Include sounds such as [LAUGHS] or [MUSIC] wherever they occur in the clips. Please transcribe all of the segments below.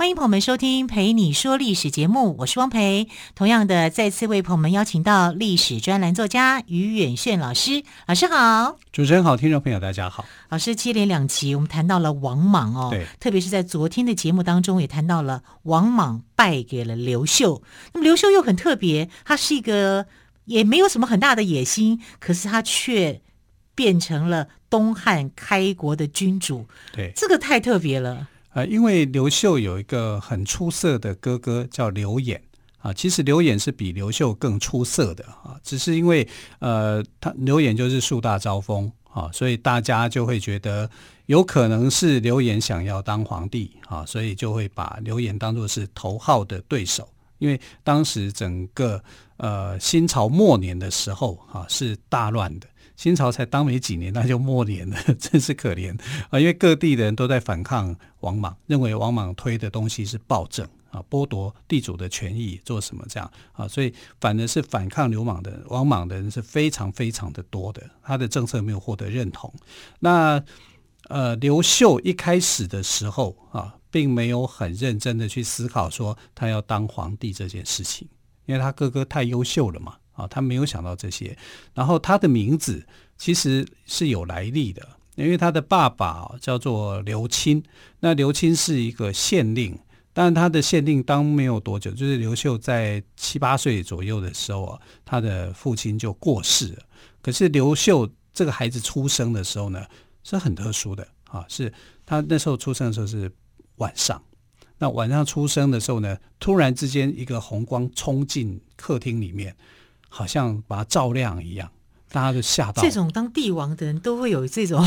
欢迎朋友们收听《陪你说历史》节目，我是汪培。同样的，再次为朋友们邀请到历史专栏作家于远炫老师，老师好。主持人好，听众朋友大家好。老师接连两集，我们谈到了王莽哦，对，特别是在昨天的节目当中，也谈到了王莽败给了刘秀。那么刘秀又很特别，他是一个也没有什么很大的野心，可是他却变成了东汉开国的君主。对，这个太特别了。呃，因为刘秀有一个很出色的哥哥叫刘演啊，其实刘演是比刘秀更出色的啊，只是因为呃，他刘演就是树大招风啊，所以大家就会觉得有可能是刘演想要当皇帝啊，所以就会把刘演当作是头号的对手。因为当时整个呃新朝末年的时候啊，是大乱的。新朝才当没几年，那就末年了，[LAUGHS] 真是可怜啊！因为各地的人都在反抗王莽，认为王莽推的东西是暴政啊，剥夺地主的权益，做什么这样啊？所以反而是反抗刘莽的王莽的人是非常非常的多的，他的政策没有获得认同。那呃，刘秀一开始的时候啊，并没有很认真的去思考说他要当皇帝这件事情，因为他哥哥太优秀了嘛。啊，他没有想到这些。然后他的名字其实是有来历的，因为他的爸爸叫做刘钦。那刘钦是一个县令，但他的县令当没有多久，就是刘秀在七八岁左右的时候啊，他的父亲就过世了。可是刘秀这个孩子出生的时候呢，是很特殊的啊，是他那时候出生的时候是晚上。那晚上出生的时候呢，突然之间一个红光冲进客厅里面。好像把它照亮一样，大家都吓到。这种当帝王的人都会有这种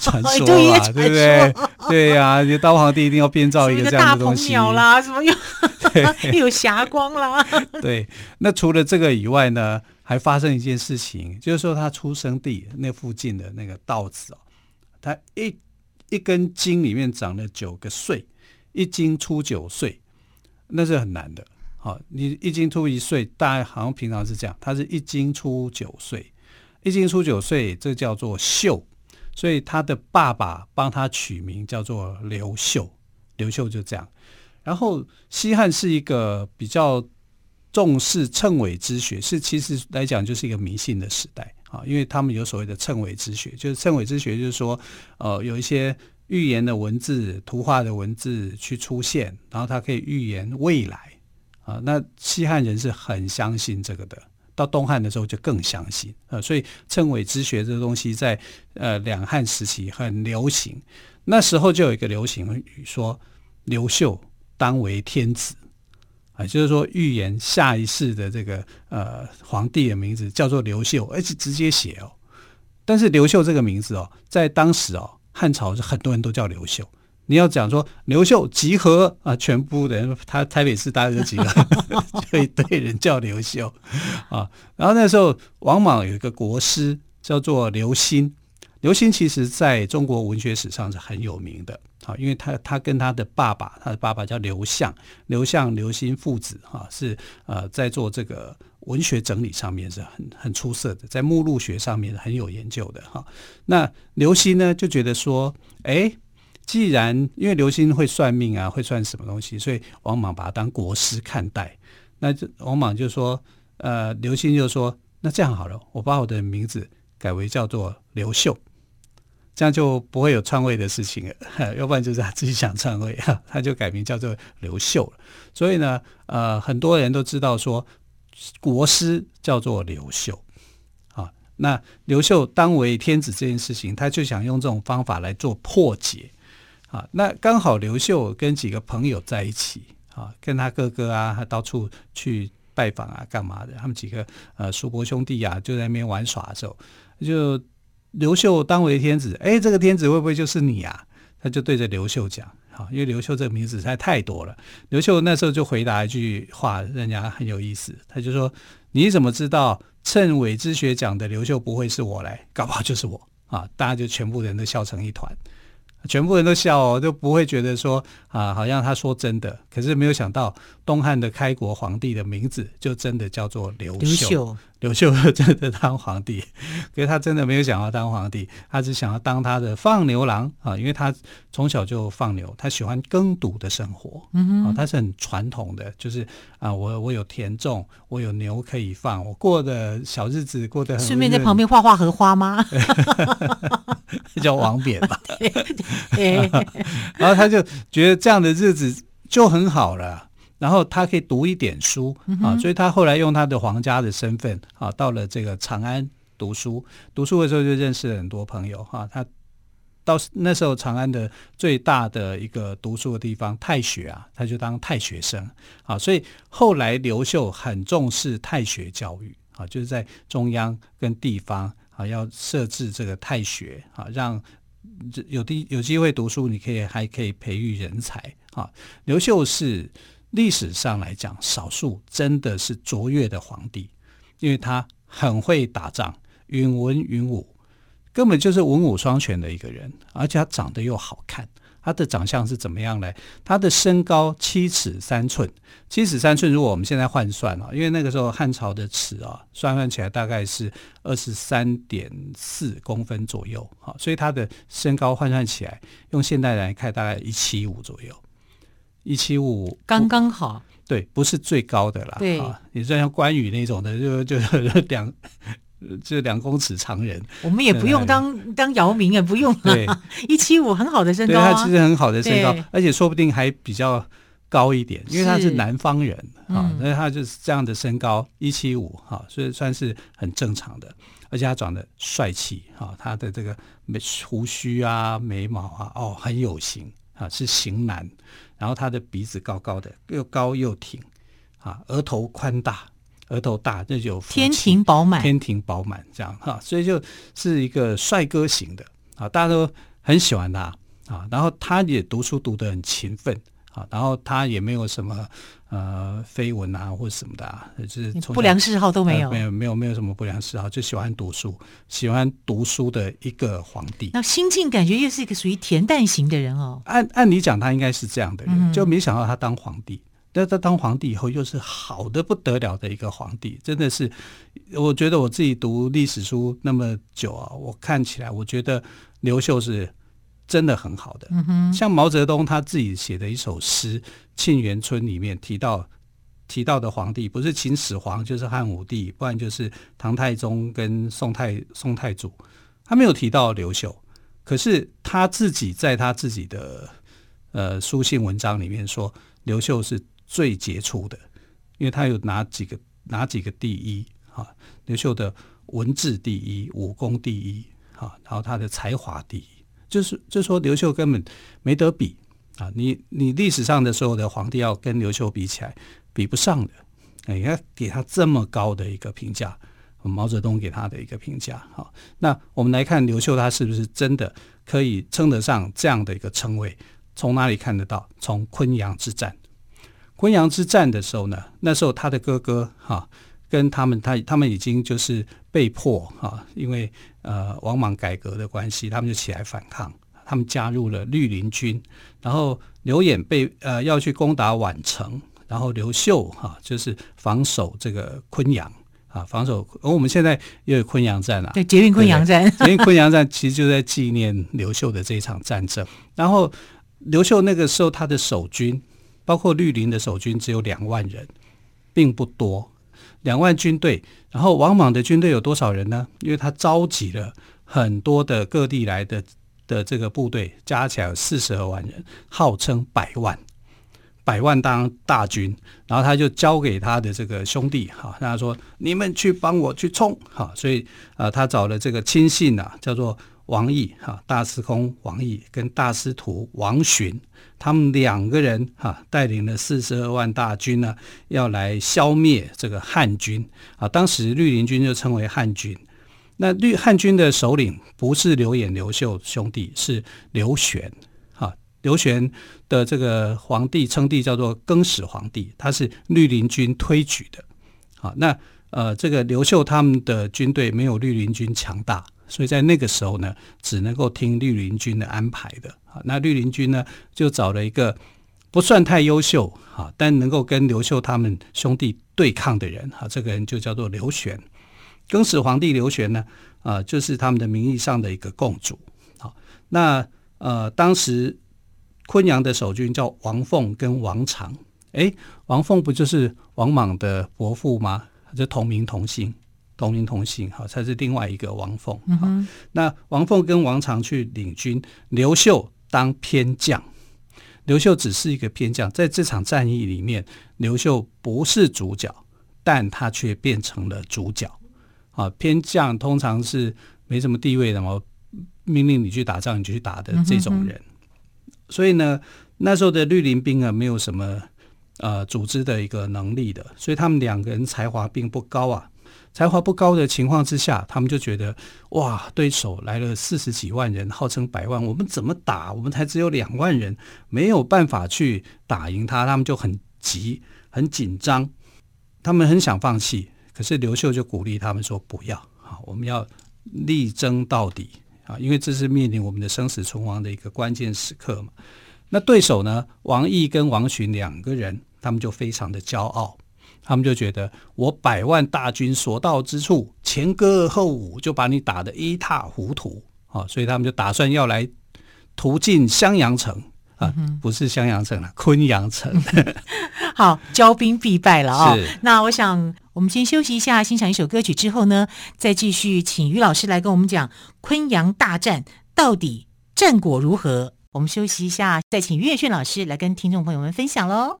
传说啊，[LAUGHS] 对不对？对呀、啊，你当皇帝一定要编造一个这样的东西。大鹏鸟啦，什么又 [LAUGHS] 有霞光啦？[LAUGHS] 对，那除了这个以外呢，还发生一件事情，就是说他出生地那附近的那个稻子哦，他一一根茎里面长了九个穗，一茎出九穗，那是很难的。好，你一斤出一岁，大概好像平常是这样，它是一斤出九岁，一斤出九岁，这叫做秀，所以他的爸爸帮他取名叫做刘秀，刘秀就这样。然后西汉是一个比较重视谶纬之学，是其实来讲就是一个迷信的时代啊，因为他们有所谓的谶纬之学，就是谶纬之学就是说，呃，有一些预言的文字、图画的文字去出现，然后它可以预言未来。啊，那西汉人是很相信这个的，到东汉的时候就更相信啊，所以谶纬之学这个东西在呃两汉时期很流行，那时候就有一个流行语说刘秀当为天子啊，就是说预言下一世的这个呃皇帝的名字叫做刘秀，而且直接写哦，但是刘秀这个名字哦，在当时哦汉朝是很多人都叫刘秀。你要讲说刘秀集合啊，全部的人，他台北市大家都集合，[LAUGHS] 就一堆人叫刘秀啊。然后那时候王莽有一个国师叫做刘歆，刘歆其实在中国文学史上是很有名的啊，因为他他跟他的爸爸，他的爸爸叫刘向，刘向刘歆父子哈是呃在做这个文学整理上面是很很出色的，在目录学上面很有研究的哈。那刘歆呢就觉得说，哎。既然因为刘星会算命啊，会算什么东西，所以王莽把他当国师看待。那这王莽就说，呃，刘星就说，那这样好了，我把我的名字改为叫做刘秀，这样就不会有篡位的事情了。[LAUGHS] 要不然就是他自己想篡位，[LAUGHS] 他就改名叫做刘秀了。所以呢，呃，很多人都知道说，国师叫做刘秀啊。那刘秀当为天子这件事情，他就想用这种方法来做破解。啊，那刚好刘秀跟几个朋友在一起啊，跟他哥哥啊，他到处去拜访啊，干嘛的？他们几个呃，叔伯兄弟啊，就在那边玩耍的时候，就刘秀当为天子，哎，这个天子会不会就是你啊？他就对着刘秀讲，啊，因为刘秀这个名字实在太多了。刘秀那时候就回答一句话，人家很有意思，他就说：“你怎么知道趁伪之学讲的刘秀不会是我来，搞不好就是我啊！大家就全部人都笑成一团。全部人都笑哦，就不会觉得说啊，好像他说真的。可是没有想到，东汉的开国皇帝的名字就真的叫做刘秀。刘秀真的当皇帝，[LAUGHS] 可是他真的没有想要当皇帝，他只想要当他的放牛郎啊，因为他从小就放牛，他喜欢耕读的生活，嗯啊，他是很传统的，就是啊，我我有田种，我有牛可以放，我过的小日子过得很。顺便在旁边画画荷花吗？[LAUGHS] 叫王冕吧。[LAUGHS] 然后他就觉得这样的日子就很好了。然后他可以读一点书啊，所以他后来用他的皇家的身份啊，到了这个长安读书。读书的时候就认识了很多朋友哈。他到那时候长安的最大的一个读书的地方太学啊，他就当太学生啊。所以后来刘秀很重视太学教育啊，就是在中央跟地方啊要设置这个太学啊，让有地有机会读书，你可以还可以培育人才啊。刘秀是。历史上来讲，少数真的是卓越的皇帝，因为他很会打仗，允文允武，根本就是文武双全的一个人，而且他长得又好看。他的长相是怎么样呢？他的身高七尺三寸，七尺三寸，如果我们现在换算啊，因为那个时候汉朝的尺啊，算算起来大概是二十三点四公分左右，好，所以他的身高换算起来，用现代来看，大概一七五左右。一七五刚刚好，对，不是最高的啦。对啊，你说像关羽那种的，就就两就两公尺长人。我们也不用当当姚明，也不用。对，[LAUGHS] 一七五很好的身高啊，对，他其实很好的身高，而且说不定还比较高一点，因为他是南方人啊，所以他就是这样的身高一七五哈，所以算是很正常的，而且他长得帅气哈，他的这个眉胡须啊、眉毛啊，哦，很有型啊，是型男。然后他的鼻子高高的，又高又挺，啊，额头宽大，额头大，这就天庭饱满，天庭饱满这样哈，所以就是一个帅哥型的啊，大家都很喜欢他啊。然后他也读书读得很勤奋啊，然后他也没有什么呃绯闻啊或者什么的啊，就是不良嗜好都没有，呃、没有没有没有什么不良嗜好，就喜欢读书，喜欢读书的一个皇帝。那心境感觉又是一个属于恬淡型的人哦。按按理讲，他应该是这样的人，就没想到他当皇帝。但、嗯、他当皇帝以后，又是好的不得了的一个皇帝，真的是。我觉得我自己读历史书那么久啊，我看起来，我觉得刘秀是。真的很好的，像毛泽东他自己写的一首诗《沁园春》里面提到提到的皇帝，不是秦始皇就是汉武帝，不然就是唐太宗跟宋太宋太祖，他没有提到刘秀，可是他自己在他自己的呃书信文章里面说，刘秀是最杰出的，因为他有哪几个哪几个第一啊？刘秀的文治第一，武功第一，啊，然后他的才华第一。就是，就说刘秀根本没得比啊！你你历史上的所有的皇帝要跟刘秀比起来，比不上的。你看给他这么高的一个评价，毛泽东给他的一个评价。好，那我们来看刘秀，他是不是真的可以称得上这样的一个称谓？从哪里看得到？从昆阳之战。昆阳之战的时候呢，那时候他的哥哥哈。跟他们，他他们已经就是被迫哈，因为呃王莽改革的关系，他们就起来反抗，他们加入了绿林军，然后刘演被呃要去攻打宛城，然后刘秀哈就是防守这个昆阳啊，防守。而我们现在又有昆阳战啊，对，捷运昆阳站，捷运昆阳站其实就在纪念刘秀的这一场战争。然后刘秀那个时候他的守军，包括绿林的守军只有两万人，并不多。两万军队，然后王莽的军队有多少人呢？因为他召集了很多的各地来的的这个部队，加起来有四十二万人，号称百万，百万当大军。然后他就交给他的这个兄弟，哈，让他说：“你们去帮我去冲，哈。”所以啊，他找了这个亲信啊，叫做。王毅哈，大司空王毅跟大司徒王询，他们两个人哈带领了四十二万大军呢，要来消灭这个汉军啊。当时绿林军就称为汉军。那绿汉军的首领不是刘演、刘秀兄弟，是刘玄哈。刘玄的这个皇帝称帝叫做更始皇帝，他是绿林军推举的。好，那呃，这个刘秀他们的军队没有绿林军强大，所以在那个时候呢，只能够听绿林军的安排的。啊，那绿林军呢，就找了一个不算太优秀，啊，但能够跟刘秀他们兄弟对抗的人，啊，这个人就叫做刘玄。更始皇帝刘玄呢，啊，就是他们的名义上的一个共主。好，那呃，当时昆阳的守军叫王凤跟王常。诶，王凤不就是王莽的伯父吗？就同名同姓，同名同姓，好，才是另外一个王凤。嗯。那王凤跟王常去领军，刘秀当偏将。刘秀只是一个偏将，在这场战役里面，刘秀不是主角，但他却变成了主角。啊，偏将通常是没什么地位的嘛，命令你去打仗，你就去打的这种人。嗯、所以呢，那时候的绿林兵啊，没有什么。呃，组织的一个能力的，所以他们两个人才华并不高啊。才华不高的情况之下，他们就觉得哇，对手来了四十几万人，号称百万，我们怎么打？我们才只有两万人，没有办法去打赢他。他们就很急，很紧张，他们很想放弃。可是刘秀就鼓励他们说：“不要啊，我们要力争到底啊，因为这是面临我们的生死存亡的一个关键时刻嘛。”那对手呢？王毅跟王寻两个人。他们就非常的骄傲，他们就觉得我百万大军所到之处，前歌后舞，就把你打得一塌糊涂啊！所以他们就打算要来途进襄阳城啊，不是襄阳城了，昆阳城。[LAUGHS] 好，骄兵必败了啊、哦！那我想，我们先休息一下，欣赏一首歌曲之后呢，再继续请于老师来跟我们讲昆阳大战到底战果如何。我们休息一下，再请于远炫老师来跟听众朋友们分享喽。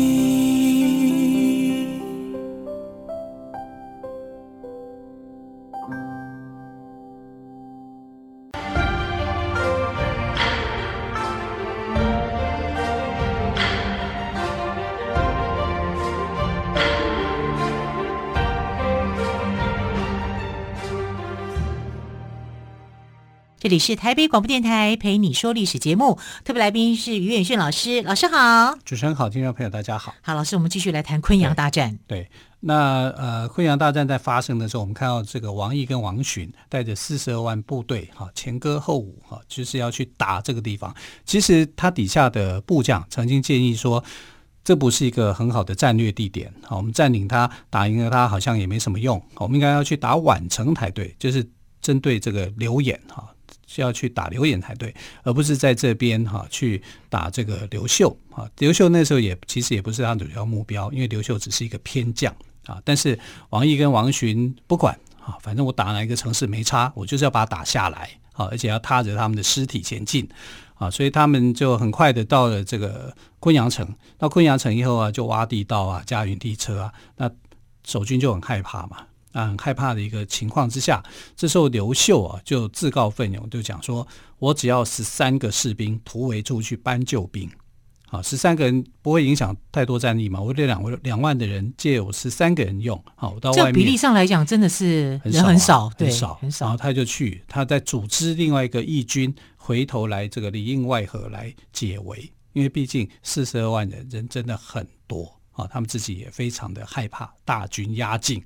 这里是台北广播电台陪你说历史节目，特别来宾是于远炫老师，老师好，主持人好，听众朋友大家好，好，老师，我们继续来谈昆阳大战。对，对，那呃，昆阳大战在发生的时候，我们看到这个王毅跟王寻带着四十二万部队，哈，前歌后舞，哈，就是要去打这个地方。其实他底下的部将曾经建议说，这不是一个很好的战略地点，好，我们占领它，打赢了它，好像也没什么用，我们应该要去打宛城才对，就是针对这个刘演，哈。是要去打刘演才对，而不是在这边哈去打这个刘秀啊。刘秀那时候也其实也不是他主要目标，因为刘秀只是一个偏将啊。但是王毅跟王寻不管啊，反正我打哪一个城市没差，我就是要把他打下来啊，而且要踏着他们的尸体前进啊。所以他们就很快的到了这个昆阳城。到昆阳城以后啊，就挖地道啊，架云梯车啊，那守军就很害怕嘛。啊，很害怕的一个情况之下，这时候刘秀啊就自告奋勇，就讲说：“我只要十三个士兵突围出去搬救兵，啊，十三个人不会影响太多战力嘛？我这两万两万的人借我十三个人用，好，到外面比例上来讲真的是人很少，很少，很少。然后他就去，他在组织另外一个义军回头来这个里应外合来解围，因为毕竟四十二万人人真的很多啊，他们自己也非常的害怕大军压境。”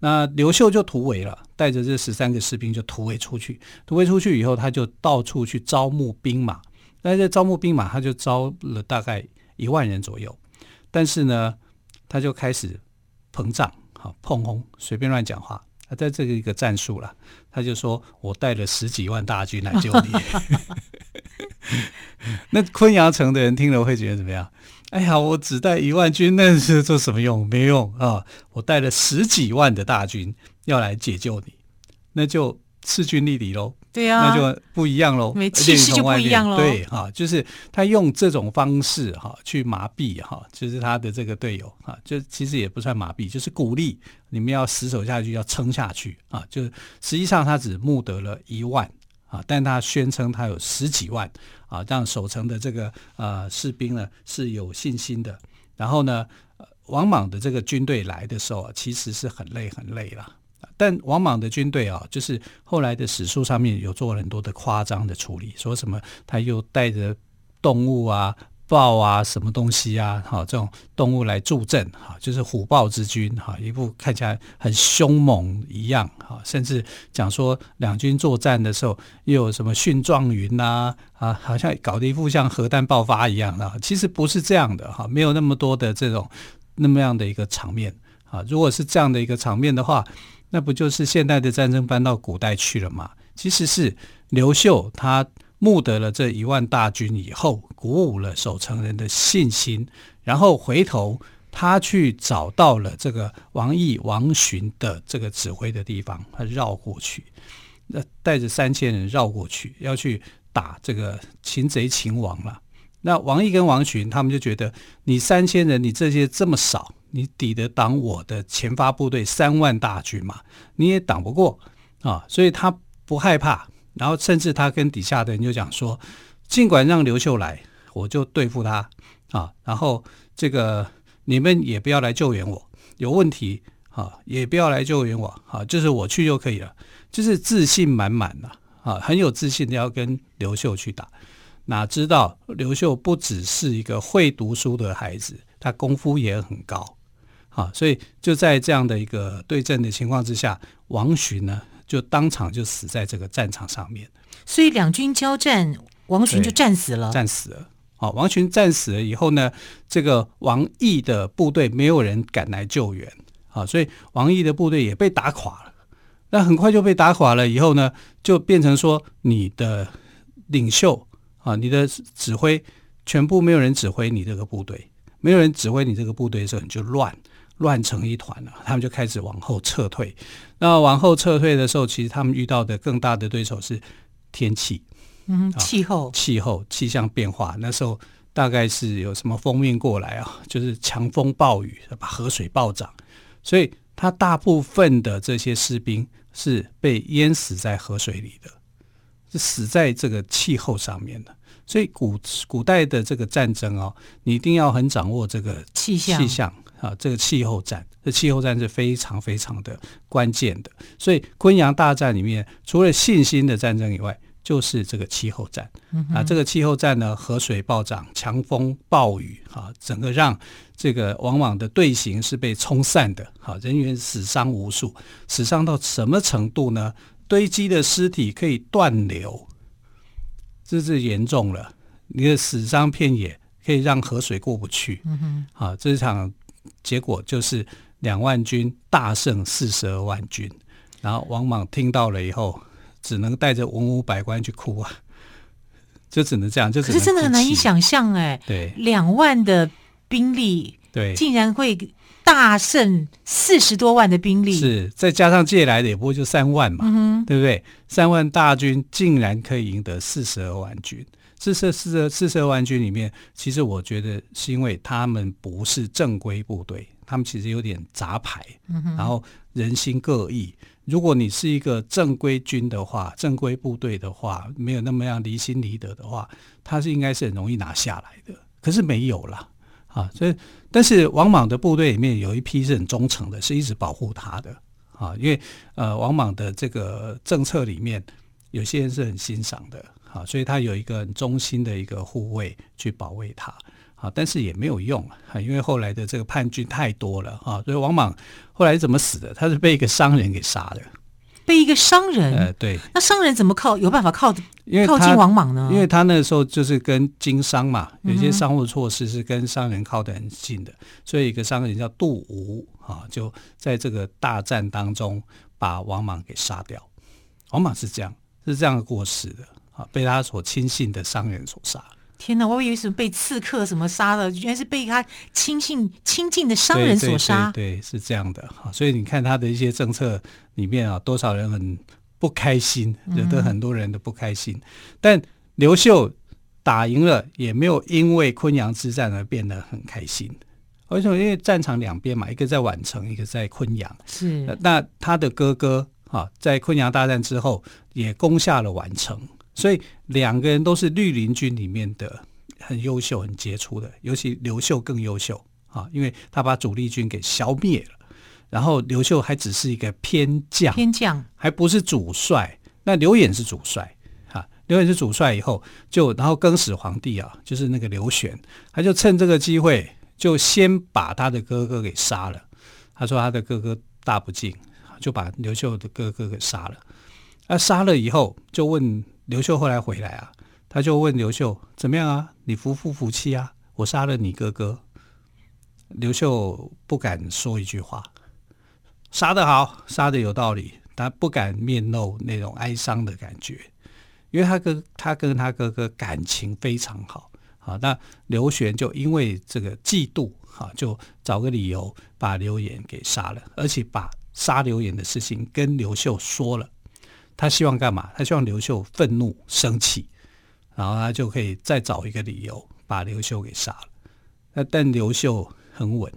那刘秀就突围了，带着这十三个士兵就突围出去。突围出去以后，他就到处去招募兵马。那这招募兵马，他就招了大概一万人左右。但是呢，他就开始膨胀，好膨风，随便乱讲话。他在这个一个战术了，他就说我带了十几万大军来救你。[LAUGHS] 那昆阳城的人听了会觉得怎么样？哎呀，我只带一万军，那是做什么用？没用啊！我带了十几万的大军要来解救你，那就势均力敌喽。对啊，那就不一样喽，没气势就不一样喽。对哈，就是他用这种方式哈去麻痹哈，就是他的这个队友哈，就其实也不算麻痹，就是鼓励你们要死守下去，要撑下去啊。就实际上他只募得了一万啊，但他宣称他有十几万啊，让守城的这个呃士兵呢是有信心的。然后呢，王莽的这个军队来的时候啊，其实是很累很累了。但王莽的军队啊，就是后来的史书上面有做很多的夸张的处理，说什么他又带着动物啊、豹啊、什么东西啊，哈，这种动物来助阵，哈，就是虎豹之军，哈，一副看起来很凶猛一样，哈，甚至讲说两军作战的时候又有什么蕈状云呐，啊，好像搞得一副像核弹爆发一样啊，其实不是这样的，哈，没有那么多的这种那么样的一个场面，啊，如果是这样的一个场面的话。那不就是现代的战争搬到古代去了吗？其实是刘秀他募得了这一万大军以后，鼓舞了守城人的信心，然后回头他去找到了这个王毅、王寻的这个指挥的地方，他绕过去，那带着三千人绕过去，要去打这个擒贼擒王了。那王毅跟王寻他们就觉得，你三千人，你这些这么少。你抵得挡我的前发部队三万大军嘛？你也挡不过啊！所以他不害怕，然后甚至他跟底下的人就讲说：尽管让刘秀来，我就对付他啊！然后这个你们也不要来救援我，有问题啊，也不要来救援我啊，就是我去就可以了，就是自信满满的啊，很有自信的要跟刘秀去打。哪知道刘秀不只是一个会读书的孩子，他功夫也很高。啊，所以就在这样的一个对阵的情况之下，王寻呢就当场就死在这个战场上面。所以两军交战，王群就战死了。战死了。好，王群战死了以后呢，这个王毅的部队没有人敢来救援。啊，所以王毅的部队也被打垮了。那很快就被打垮了以后呢，就变成说你的领袖啊，你的指挥全部没有人指挥你这个部队，没有人指挥你这个部队的时候，你就乱。乱成一团了，他们就开始往后撤退。那往后撤退的时候，其实他们遇到的更大的对手是天气，嗯，气候，啊、气候，气象变化。那时候大概是有什么锋面过来啊，就是强风暴雨，把河水暴涨，所以他大部分的这些士兵是被淹死在河水里的，是死在这个气候上面的。所以古古代的这个战争哦，你一定要很掌握这个气象，气象。啊，这个气候战，这气候战是非常非常的关键的。所以昆阳大战里面，除了信心的战争以外，就是这个气候战。啊，这个气候战呢，河水暴涨，强风暴雨，啊，整个让这个往往的队形是被冲散的，啊，人员死伤无数，死伤到什么程度呢？堆积的尸体可以断流，这是严重了。你的死伤遍野，可以让河水过不去。嗯哼，啊，这场。结果就是两万军大胜四十二万军，然后王莽听到了以后，只能带着文武百官去哭啊，就只能这样，就可是真的很难以想象哎，对，两万的兵力，对，竟然会大胜四十多万的兵力，是再加上借来的也不过就三万嘛，嗯、对不对？三万大军竟然可以赢得四十二万军。四十四十四十二万军里面，其实我觉得是因为他们不是正规部队，他们其实有点杂牌，然后人心各异。如果你是一个正规军的话，正规部队的话，没有那么样离心离德的话，他是应该是很容易拿下来的。可是没有了啊，所以但是王莽的部队里面有一批是很忠诚的，是一直保护他的啊，因为呃王莽的这个政策里面，有些人是很欣赏的。啊，所以他有一个很忠心的一个护卫去保卫他，啊，但是也没有用啊，因为后来的这个叛军太多了啊，所以王莽后来怎么死的？他是被一个商人给杀的，被一个商人？呃，对。那商人怎么靠有办法靠靠近王莽呢？因为他那时候就是跟经商嘛，有些商务措施是跟商人靠得很近的，所以一个商人叫杜吴啊，就在这个大战当中把王莽给杀掉。王莽是这样，是这样过世的。被他所亲信的商人所杀。天哪，我以为是被刺客什么杀了，原来是被他亲信亲近的商人所杀。对，对，对，对，是这样的哈。所以你看他的一些政策里面啊，多少人很不开心，惹得很多人的不开心。嗯、但刘秀打赢了，也没有因为昆阳之战而变得很开心。为什么？因为战场两边嘛，一个在宛城，一个在昆阳。是。那他的哥哥啊，在昆阳大战之后也攻下了宛城，所以两个人都是绿林军里面的很优秀、很杰出的。尤其刘秀更优秀啊，因为他把主力军给消灭了。然后刘秀还只是一个偏将，偏将还不是主帅。那刘演是主帅啊。刘演是主帅以后，就然后更始皇帝啊，就是那个刘玄，他就趁这个机会，就先把他的哥哥给杀了。他说他的哥哥大不敬，就把刘秀的哥哥给杀了。那杀了以后，就问刘秀后来回来啊，他就问刘秀怎么样啊？你服不服气啊？我杀了你哥哥。刘秀不敢说一句话，杀得好，杀得有道理，他不敢面露那种哀伤的感觉。因为他跟他跟他哥哥感情非常好，好，那刘玄就因为这个嫉妒，哈，就找个理由把刘演给杀了，而且把杀刘演的事情跟刘秀说了。他希望干嘛？他希望刘秀愤怒生气，然后他就可以再找一个理由把刘秀给杀了。那但刘秀很稳，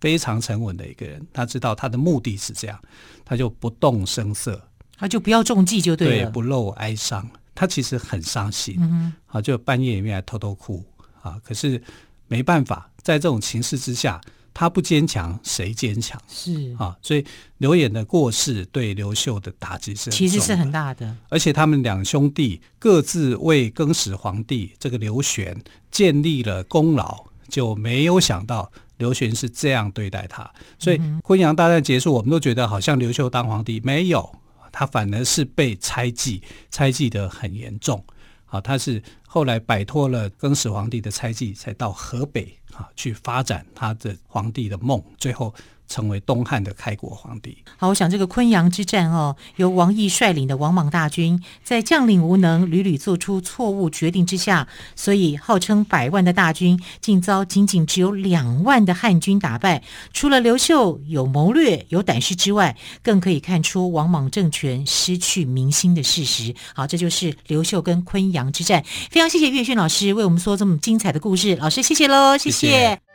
非常沉稳的一个人，他知道他的目的是这样，他就不动声色，他就不要中计就对了，对，不露哀伤。他其实很伤心，嗯，啊，就半夜里面还偷偷哭啊。可是没办法，在这种情势之下，他不坚强，谁坚强？是啊，所以刘演的过世对刘秀的打击是其实是很大的。而且他们两兄弟各自为更始皇帝这个刘玄建立了功劳，就没有想到刘玄是这样对待他。所以昆阳大战结束，我们都觉得好像刘秀当皇帝没有。他反而是被猜忌，猜忌得很严重。啊，他是后来摆脱了更始皇帝的猜忌，才到河北啊去发展他的皇帝的梦，最后。成为东汉的开国皇帝。好，我想这个昆阳之战哦，由王毅率领的王莽大军，在将领无能、屡屡做出错误决定之下，所以号称百万的大军，竟遭仅仅只有两万的汉军打败。除了刘秀有谋略、有胆识之外，更可以看出王莽政权失去民心的事实。好，这就是刘秀跟昆阳之战。非常谢谢岳轩老师为我们说这么精彩的故事，老师谢谢喽，谢谢。谢谢。